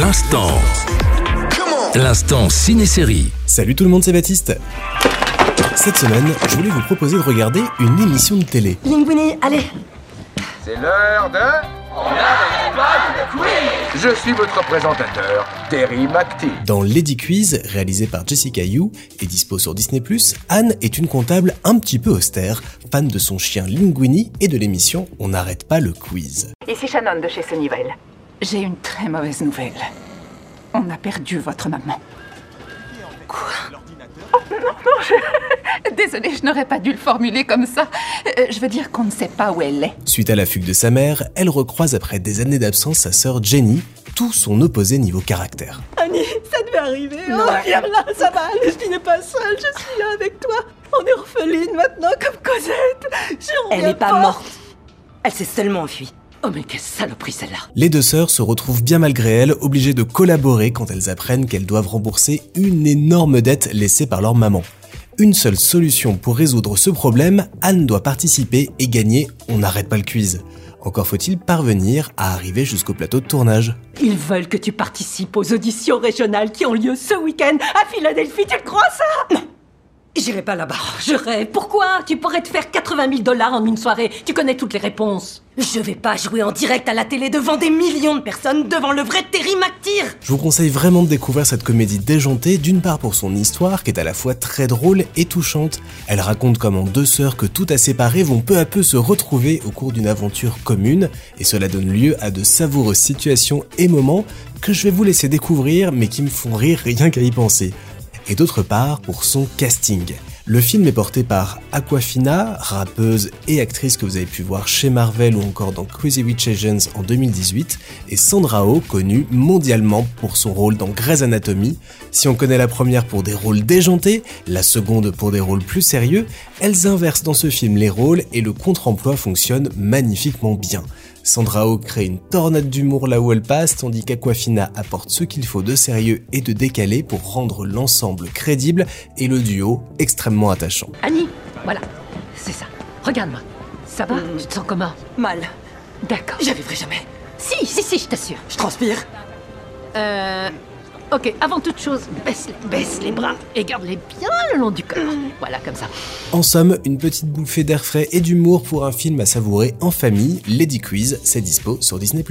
L'instant. L'instant ciné-série. Salut tout le monde, c'est Baptiste. Cette semaine, je voulais vous proposer de regarder une émission de télé. Linguini, allez C'est l'heure de... Je suis votre présentateur, Terry McTee. Dans Lady Quiz, réalisé par Jessica Yu et dispo sur Disney+, Anne est une comptable un petit peu austère, fan de son chien Linguini et de l'émission On n'arrête pas le quiz. Ici Shannon de chez Sunnyvale. J'ai une très mauvaise nouvelle. On a perdu votre maman. Quoi? Oh non, non, je... Désolée, je n'aurais pas dû le formuler comme ça. Euh, je veux dire qu'on ne sait pas où elle est. Suite à la fugue de sa mère, elle recroise après des années d'absence sa sœur Jenny, tout son opposé niveau caractère. Annie, ça devait arriver. Oh, viens là, ça va aller, je n'es pas seule, je suis là avec toi. On est orpheline maintenant comme Cosette. Je Elle n'est pas morte. Elle s'est seulement enfuie. Oh mais quelle saloperie celle-là Les deux sœurs se retrouvent bien malgré elles, obligées de collaborer quand elles apprennent qu'elles doivent rembourser une énorme dette laissée par leur maman. Une seule solution pour résoudre ce problème, Anne doit participer et gagner On n'arrête pas le quiz. Encore faut-il parvenir à arriver jusqu'au plateau de tournage. Ils veulent que tu participes aux auditions régionales qui ont lieu ce week-end à Philadelphie. Tu le crois ça? J'irai pas là-bas. Je rêve. Pourquoi? Tu pourrais te faire 80 000 dollars en une soirée. Tu connais toutes les réponses. Je vais pas jouer en direct à la télé devant des millions de personnes, devant le vrai Terry McTeer. Je vous conseille vraiment de découvrir cette comédie déjantée, d'une part pour son histoire qui est à la fois très drôle et touchante. Elle raconte comment deux sœurs que tout a séparées vont peu à peu se retrouver au cours d'une aventure commune, et cela donne lieu à de savoureuses situations et moments que je vais vous laisser découvrir mais qui me font rire rien qu'à y penser. Et d'autre part pour son casting. Le film est porté par Aquafina, rappeuse et actrice que vous avez pu voir chez Marvel ou encore dans Crazy Rich Asians en 2018, et Sandra Oh, connue mondialement pour son rôle dans Grey's Anatomy. Si on connaît la première pour des rôles déjantés, la seconde pour des rôles plus sérieux, elles inversent dans ce film les rôles et le contre-emploi fonctionne magnifiquement bien. Sandra Oh crée une tornade d'humour là où elle passe, tandis qu'Aquafina apporte ce qu'il faut de sérieux et de décalé pour rendre l'ensemble crédible et le duo extrêmement attachant. Annie, voilà, c'est ça. Regarde-moi. Ça va Tu te sens comment Mal. D'accord. J'y arriverai jamais. Si, si, si, je t'assure. Je transpire. Euh... Ok, avant toute chose, baisse, baisse les bras et garde-les bien le long du corps. Voilà, comme ça. En somme, une petite bouffée d'air frais et d'humour pour un film à savourer en famille, Lady Quiz, c'est dispo sur Disney+.